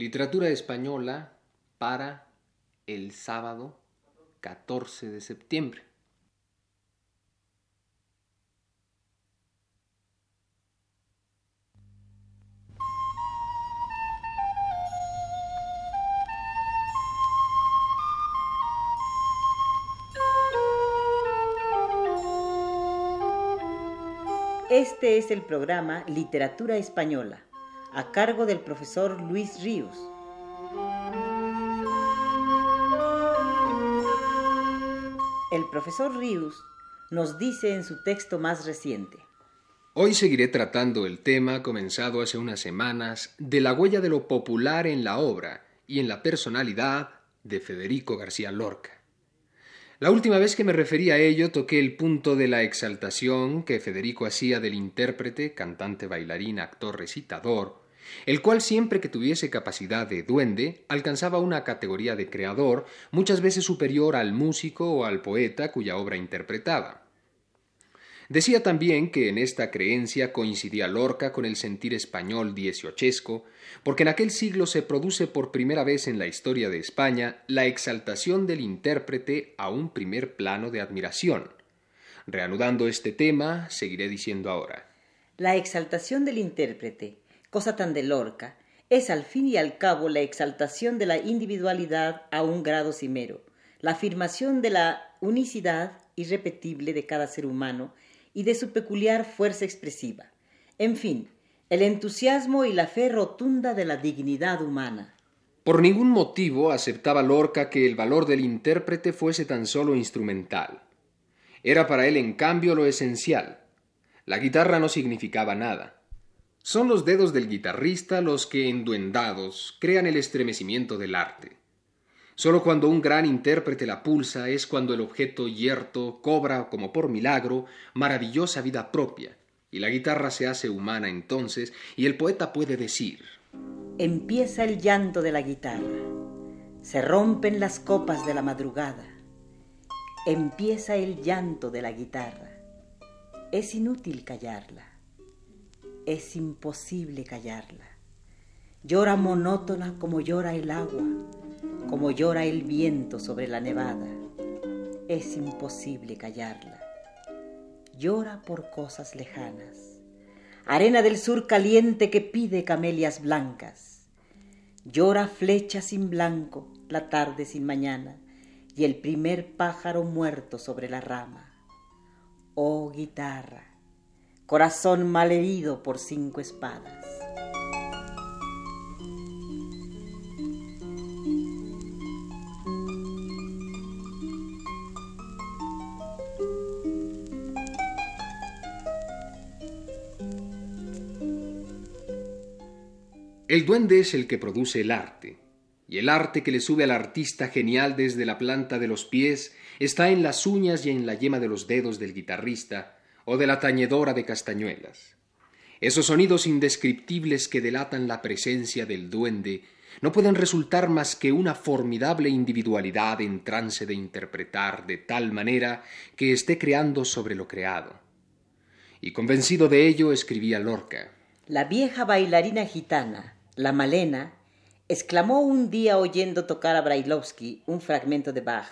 Literatura española para el sábado 14 de septiembre. Este es el programa Literatura Española, a cargo del profesor Luis Ríos. El profesor Ríos nos dice en su texto más reciente. Hoy seguiré tratando el tema comenzado hace unas semanas de la huella de lo popular en la obra y en la personalidad de Federico García Lorca. La última vez que me referí a ello toqué el punto de la exaltación que Federico hacía del intérprete, cantante, bailarín, actor, recitador, el cual siempre que tuviese capacidad de duende alcanzaba una categoría de creador muchas veces superior al músico o al poeta cuya obra interpretaba. Decía también que en esta creencia coincidía Lorca con el sentir español dieciochesco, porque en aquel siglo se produce por primera vez en la historia de España la exaltación del intérprete a un primer plano de admiración. Reanudando este tema, seguiré diciendo ahora. La exaltación del intérprete, cosa tan de Lorca, es al fin y al cabo la exaltación de la individualidad a un grado cimero, la afirmación de la unicidad irrepetible de cada ser humano y de su peculiar fuerza expresiva. En fin, el entusiasmo y la fe rotunda de la dignidad humana. Por ningún motivo aceptaba Lorca que el valor del intérprete fuese tan solo instrumental. Era para él, en cambio, lo esencial. La guitarra no significaba nada. Son los dedos del guitarrista los que, enduendados, crean el estremecimiento del arte. Solo cuando un gran intérprete la pulsa es cuando el objeto yerto cobra, como por milagro, maravillosa vida propia, y la guitarra se hace humana entonces, y el poeta puede decir. Empieza el llanto de la guitarra, se rompen las copas de la madrugada, empieza el llanto de la guitarra, es inútil callarla, es imposible callarla, llora monótona como llora el agua, como llora el viento sobre la nevada. Es imposible callarla. Llora por cosas lejanas. Arena del sur caliente que pide camelias blancas. Llora flecha sin blanco, la tarde sin mañana, y el primer pájaro muerto sobre la rama. Oh guitarra, corazón malherido por cinco espadas. El duende es el que produce el arte, y el arte que le sube al artista genial desde la planta de los pies está en las uñas y en la yema de los dedos del guitarrista o de la tañedora de castañuelas. Esos sonidos indescriptibles que delatan la presencia del duende no pueden resultar más que una formidable individualidad en trance de interpretar de tal manera que esté creando sobre lo creado. Y convencido de ello escribía Lorca. La vieja bailarina gitana, la Malena exclamó un día oyendo tocar a Brailovsky un fragmento de Bach: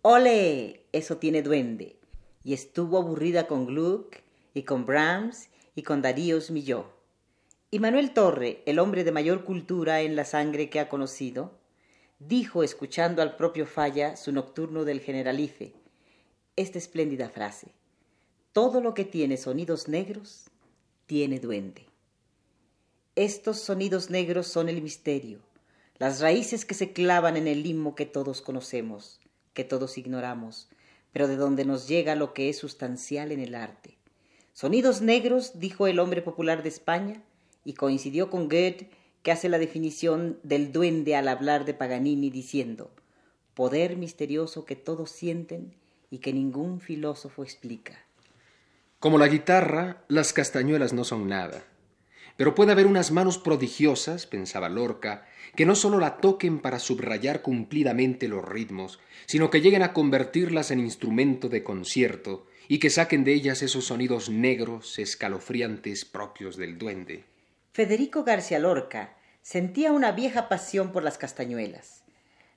¡Ole! Eso tiene duende. Y estuvo aburrida con Gluck y con Brahms y con Daríos Milló. Y Manuel Torre, el hombre de mayor cultura en la sangre que ha conocido, dijo, escuchando al propio Falla su nocturno del Generalife, esta espléndida frase: Todo lo que tiene sonidos negros tiene duende. Estos sonidos negros son el misterio, las raíces que se clavan en el limbo que todos conocemos, que todos ignoramos, pero de donde nos llega lo que es sustancial en el arte. Sonidos negros, dijo el hombre popular de España, y coincidió con Goethe, que hace la definición del duende al hablar de Paganini, diciendo poder misterioso que todos sienten y que ningún filósofo explica. Como la guitarra, las castañuelas no son nada pero puede haber unas manos prodigiosas, pensaba Lorca, que no sólo la toquen para subrayar cumplidamente los ritmos, sino que lleguen a convertirlas en instrumento de concierto y que saquen de ellas esos sonidos negros, escalofriantes propios del duende. Federico García Lorca sentía una vieja pasión por las castañuelas.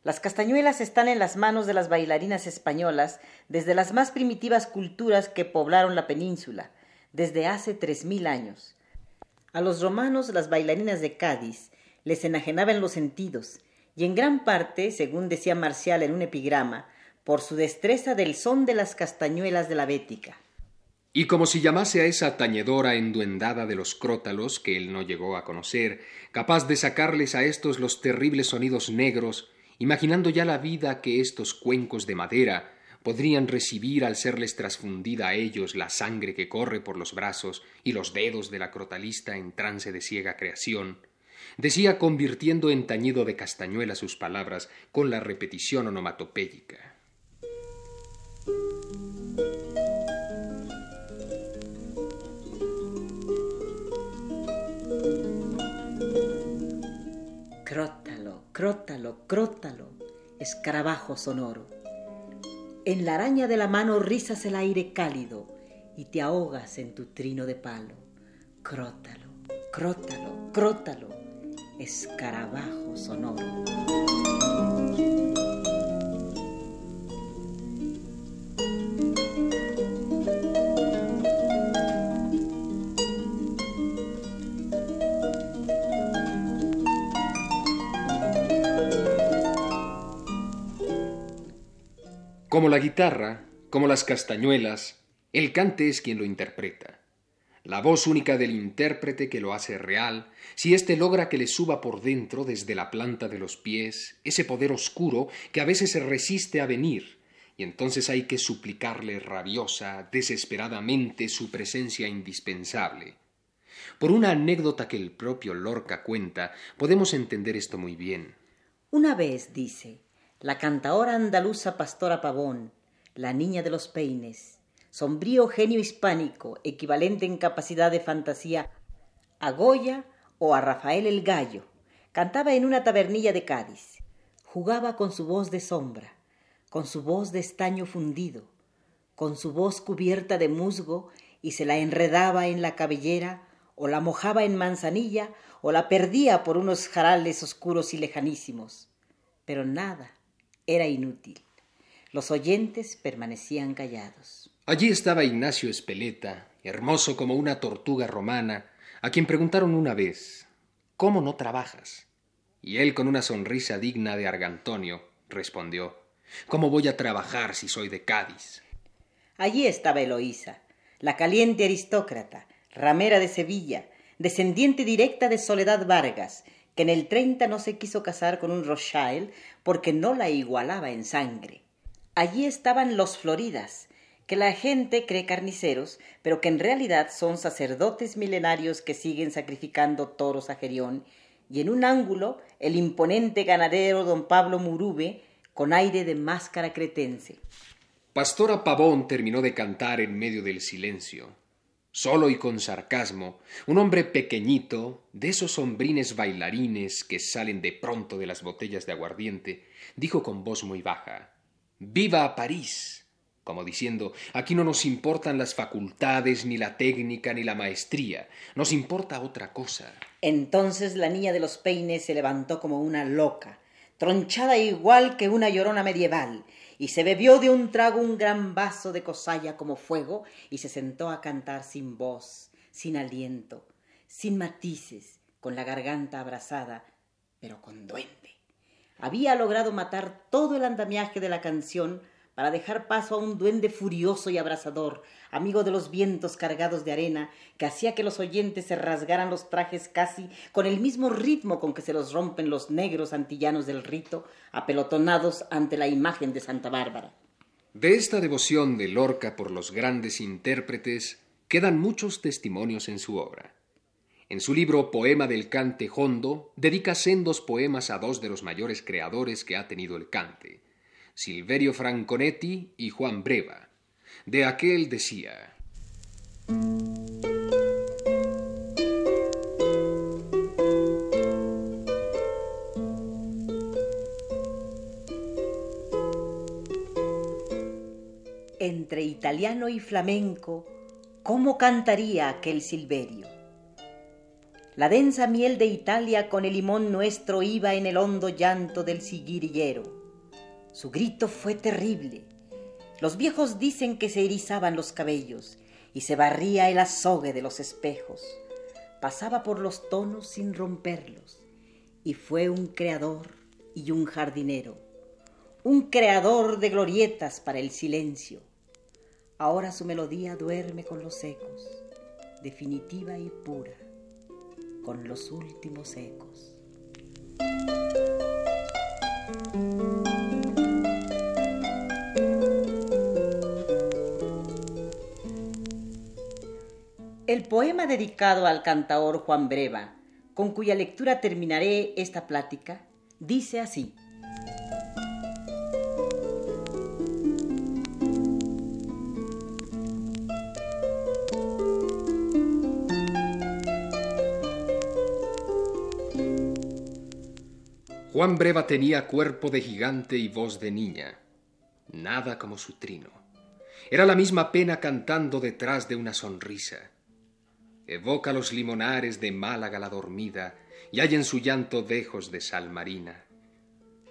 Las castañuelas están en las manos de las bailarinas españolas desde las más primitivas culturas que poblaron la península, desde hace tres mil años. A los romanos las bailarinas de Cádiz les enajenaban los sentidos, y en gran parte, según decía Marcial en un epigrama, por su destreza del son de las castañuelas de la Bética. Y como si llamase a esa tañedora enduendada de los crótalos que él no llegó a conocer, capaz de sacarles a estos los terribles sonidos negros, imaginando ya la vida que estos cuencos de madera podrían recibir al serles trasfundida a ellos la sangre que corre por los brazos y los dedos de la crotalista en trance de ciega creación, decía convirtiendo en tañido de castañuela sus palabras con la repetición onomatopéyica. Crótalo, crótalo, crótalo, escarabajo sonoro. En la araña de la mano rizas el aire cálido y te ahogas en tu trino de palo. Crótalo, crótalo, crótalo, escarabajo sonoro. Como la guitarra, como las castañuelas, el cante es quien lo interpreta. La voz única del intérprete que lo hace real, si éste logra que le suba por dentro desde la planta de los pies ese poder oscuro que a veces se resiste a venir, y entonces hay que suplicarle rabiosa, desesperadamente su presencia indispensable. Por una anécdota que el propio Lorca cuenta, podemos entender esto muy bien. Una vez, dice, la cantaora andaluza Pastora Pavón, la niña de los peines, sombrío genio hispánico, equivalente en capacidad de fantasía a Goya o a Rafael el Gallo, cantaba en una tabernilla de Cádiz. Jugaba con su voz de sombra, con su voz de estaño fundido, con su voz cubierta de musgo y se la enredaba en la cabellera o la mojaba en manzanilla o la perdía por unos jarales oscuros y lejanísimos. Pero nada, era inútil. Los oyentes permanecían callados. Allí estaba Ignacio Espeleta, hermoso como una tortuga romana, a quien preguntaron una vez ¿Cómo no trabajas? Y él, con una sonrisa digna de Argantonio, respondió ¿Cómo voy a trabajar si soy de Cádiz? Allí estaba Eloísa, la caliente aristócrata, ramera de Sevilla, descendiente directa de Soledad Vargas, que en el 30 no se quiso casar con un Rothschild porque no la igualaba en sangre. Allí estaban los Floridas, que la gente cree carniceros, pero que en realidad son sacerdotes milenarios que siguen sacrificando toros a Gerión, y en un ángulo el imponente ganadero don Pablo Murube, con aire de máscara cretense. Pastora Pavón terminó de cantar en medio del silencio solo y con sarcasmo, un hombre pequeñito, de esos hombrines bailarines que salen de pronto de las botellas de aguardiente, dijo con voz muy baja Viva París como diciendo aquí no nos importan las facultades, ni la técnica, ni la maestría, nos importa otra cosa. Entonces la niña de los peines se levantó como una loca, tronchada igual que una llorona medieval, y se bebió de un trago un gran vaso de cosalla como fuego y se sentó a cantar sin voz, sin aliento, sin matices, con la garganta abrasada, pero con duende. Había logrado matar todo el andamiaje de la canción para dejar paso a un duende furioso y abrasador, amigo de los vientos cargados de arena, que hacía que los oyentes se rasgaran los trajes casi con el mismo ritmo con que se los rompen los negros antillanos del rito, apelotonados ante la imagen de Santa Bárbara. De esta devoción de Lorca por los grandes intérpretes quedan muchos testimonios en su obra. En su libro Poema del Cante Hondo dedica sendos poemas a dos de los mayores creadores que ha tenido el cante, Silverio Franconetti y Juan Breva. De aquel decía Entre italiano y flamenco, ¿cómo cantaría aquel Silverio? La densa miel de Italia con el limón nuestro iba en el hondo llanto del siguirillero. Su grito fue terrible. Los viejos dicen que se erizaban los cabellos y se barría el azogue de los espejos. Pasaba por los tonos sin romperlos y fue un creador y un jardinero, un creador de glorietas para el silencio. Ahora su melodía duerme con los ecos, definitiva y pura con los últimos ecos. El poema dedicado al cantaor Juan Breva, con cuya lectura terminaré esta plática, dice así. Juan Breva tenía cuerpo de gigante y voz de niña, nada como su trino. Era la misma pena cantando detrás de una sonrisa. Evoca los limonares de Málaga la dormida y hay en su llanto dejos de sal marina.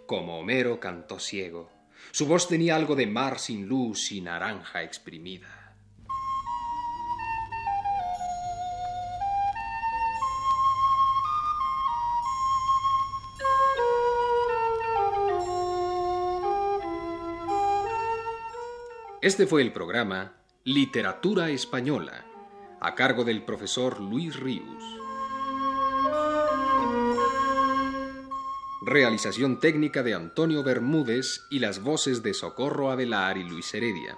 Como Homero cantó ciego, su voz tenía algo de mar sin luz y naranja exprimida. Este fue el programa Literatura Española, a cargo del profesor Luis Ríos. Realización técnica de Antonio Bermúdez y las voces de Socorro Avelar y Luis Heredia.